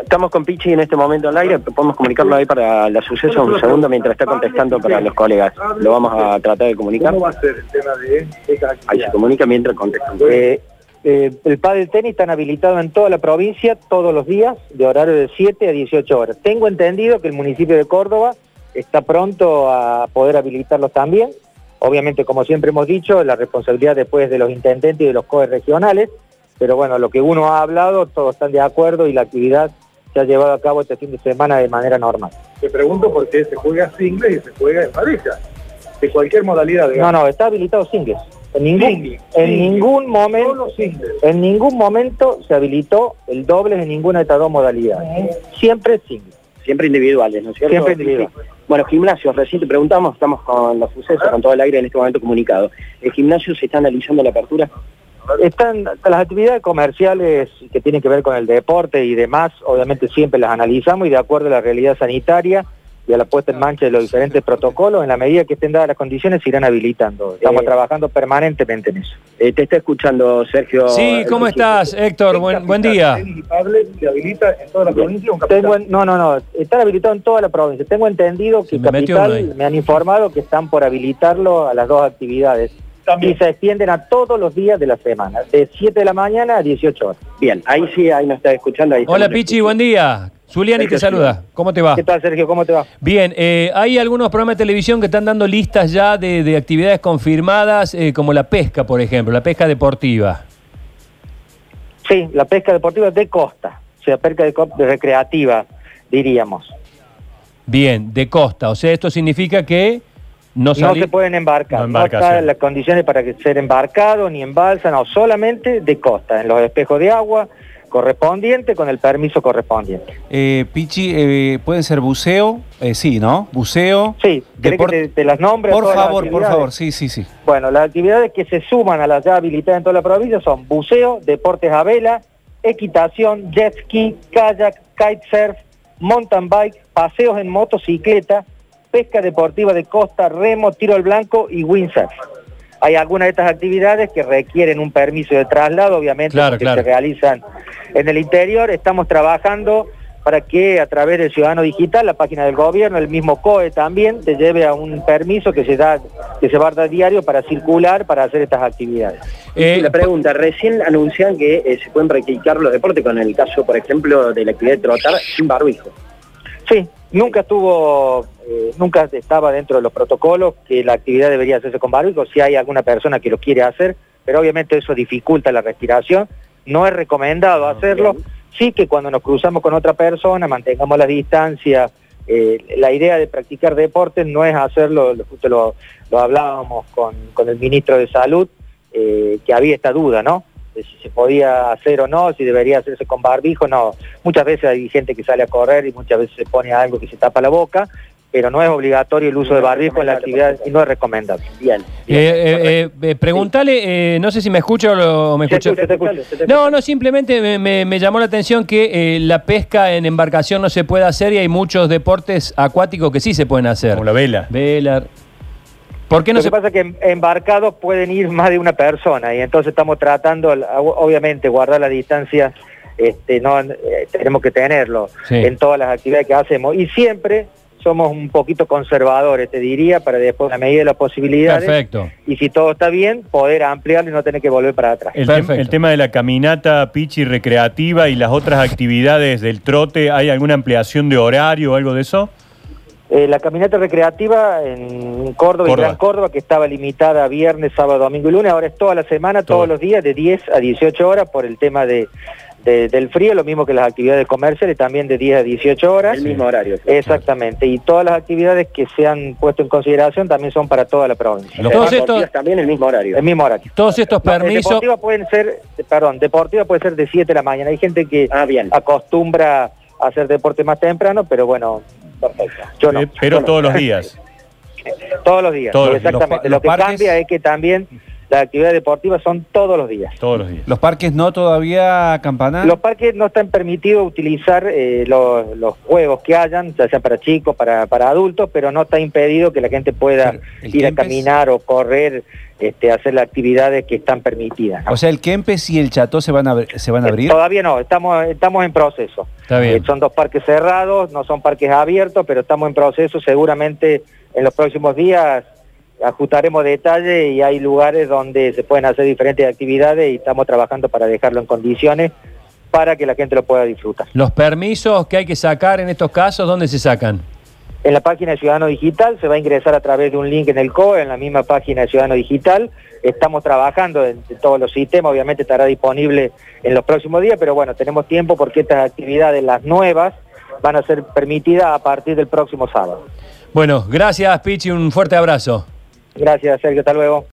Estamos con Pichi en este momento al aire, podemos comunicarlo ahí para la suceso un segundo mientras está contestando para los colegas. Lo vamos a tratar de comunicar. ¿Cómo va a ser el tema de esta Ahí se comunica mientras contesta. Eh, eh, el pádel tenis están habilitados en toda la provincia todos los días de horario de 7 a 18 horas. Tengo entendido que el municipio de Córdoba está pronto a poder habilitarlos también. Obviamente, como siempre hemos dicho, la responsabilidad después de los intendentes y de los COE regionales, pero bueno, lo que uno ha hablado, todos están de acuerdo y la actividad se ha llevado a cabo este fin de semana de manera normal. Te pregunto por qué se juega singles y se juega en pareja, de cualquier modalidad. No, digamos. no, está habilitado singles. En ningún, Singles, en ningún momento, Solo singles. en ningún momento se habilitó el doble en ninguna de estas dos modalidades. Siempre singles. Siempre individuales, ¿no es cierto? Siempre individual. Bueno, gimnasios, recién te preguntamos, estamos con los sucesos, con todo el aire en este momento comunicado. ¿El gimnasio se está analizando la apertura? Están las actividades comerciales que tienen que ver con el deporte y demás, obviamente siempre las analizamos y de acuerdo a la realidad sanitaria y a la puesta en mancha de los diferentes protocolos, en la medida que estén dadas las condiciones, se irán habilitando. Estamos Eh, trabajando permanentemente en eso. Eh, te está escuchando Sergio. Sí, ¿cómo estás, Héctor? Buen, buen día. Tenis y pádel se habilita en toda la provincia. Un Tengo capital. en- no, no, no, están habilitados en toda la provincia. Tengo entendido que me Capital me han informado que están por habilitarlo a las dos actividades. También. Y se extienden a todos los días de la semana, de 7 de la mañana a 18 horas. Bien, ahí sí, ahí nos está escuchando. Ahí Hola Pichi, buen día. Zuliani te saluda. ¿Cómo te va? ¿Qué tal, Sergio? ¿Cómo te va? Bien, eh, hay algunos programas de televisión que están dando listas ya de, de actividades confirmadas, eh, como la pesca, por ejemplo, la pesca deportiva. Sí, la pesca deportiva de costa, o sea, pesca de recreativa, diríamos. Bien, de costa. O sea, esto significa que no, se pueden embarcar, No no, están las condiciones para que ser embarcado ni en balsa, no, solamente de costa, en los espejos de agua correspondiente con el permiso correspondiente. Eh, Pichi, eh, puede ser buceo, eh, sí, ¿no? Buceo. Sí, ¿querés Deport- que te, te las nombre? a Por favor, por favor, sí, sí, sí. Bueno, las actividades que se suman a las ya habilitadas en toda la provincia son buceo, deportes a vela, equitación, jet ski, kayak, kitesurf, mountain bike, paseos en motocicleta, pesca deportiva de costa, remo, tiro al blanco y windsurf. Hay algunas de estas actividades que requieren un permiso de traslado, obviamente, Claro, claro. se realizan en el interior. Estamos trabajando para que a través del Ciudadano Digital, la página del gobierno, el mismo COE también, te lleve a un permiso que se da que se va a dar diario para circular, para hacer estas actividades. Eh, la pregunta, recién anuncian que eh, se pueden practicar los deportes con el caso, por ejemplo, de la actividad de trotar sin barbijo. Sí, nunca estuvo, eh, nunca estaba dentro de los protocolos que la actividad debería hacerse con barbijo, si hay alguna persona que lo quiere hacer, pero obviamente eso dificulta la respiración, no es recomendado hacerlo, sí que cuando nos cruzamos con otra persona mantengamos la distancia, eh, la idea de practicar deportes no es hacerlo, lo- justo lo, lo hablábamos con, con el ministro de Salud, eh, que había esta duda, ¿no? De si se podía hacer o no, si debería hacerse con barbijo, no. Muchas veces hay gente que sale a correr y muchas veces se pone algo que se tapa la boca, pero no es obligatorio el uso de barbijo en la actividad y no es recomendable. Bien. eh, eh, eh, eh, preguntale, eh, no sé si me escucha o, lo- me Se escucha. se se No, no, simplemente me, me- me llamó la atención que eh, la pesca en embarcación no se puede hacer y hay muchos deportes acuáticos que sí se pueden hacer. Como la vela. Vela. ¿Por qué no Lo se que pasa es que en- embarcados pueden ir más de una persona y entonces estamos tratando, obviamente, guardar la distancia, este, no, eh, tenemos que tenerlo Sí. en todas las actividades que hacemos y siempre somos un poquito conservadores, te diría, para después, a medida de las posibilidades, Perfecto. y si todo está bien, poder ampliarlo y no tener que volver para atrás. El, Perfecto. tem- el tema de la caminata pichi recreativa y las otras actividades del trote, ¿hay alguna ampliación de horario o algo de eso? Eh, la caminata recreativa en Córdoba, y Córdoba. Gran Córdoba, que estaba limitada a viernes, sábado, domingo y lunes, ahora es toda la semana, Todo. todos los días, de 10 a 18 horas por el tema de, de- del frío, lo mismo que las actividades comerciales, también de 10 a 18 horas. El mismo horario. Exactamente, y todas las actividades que se han puesto en consideración también son para toda la provincia. Los Todos estos- También el mismo horario. El mismo horario. Todos estos No, permisos. deportiva pueden ser, perdón, deportiva puede ser de 7 de la mañana. Hay gente que Ah, bien. acostumbra a hacer deporte más temprano, pero bueno, perfecto. Yo no. Eh, Pero Yo no. todos los días. Todos los días, Todos sí, los- exactamente. los Lo que parques- cambia es que también las actividades deportivas son todos los días. Todos los días. Los parques no todavía, Campana. Los parques no están permitidos utilizar eh, los, los juegos que hayan, ya sea para chicos, para, para adultos, pero no está impedido que la gente pueda Pero, ¿el ir a caminar o correr, este, hacer las actividades que están permitidas. ¿no? O sea, el Kempes y el Chateau se van a, se van a Eh, abrir. Todavía no, estamos, estamos en proceso. Está bien. Eh, son dos parques cerrados, no son parques abiertos, pero estamos en proceso. Seguramente en los próximos días ajustaremos detalles y hay lugares donde se pueden hacer diferentes actividades y estamos trabajando para dejarlo en condiciones para que la gente lo pueda disfrutar. Los permisos que hay que sacar en estos casos, ¿dónde se sacan? En la página de Ciudadano Digital se va a ingresar a través de un link en el COE, en la misma página de Ciudadano Digital. Estamos trabajando en, en todos los sistemas, obviamente estará disponible en los próximos días, pero bueno, tenemos tiempo porque estas actividades, las nuevas, van a ser permitidas a partir del próximo sábado. Bueno, gracias Pichi, un fuerte abrazo. Gracias, Sergio, hasta luego.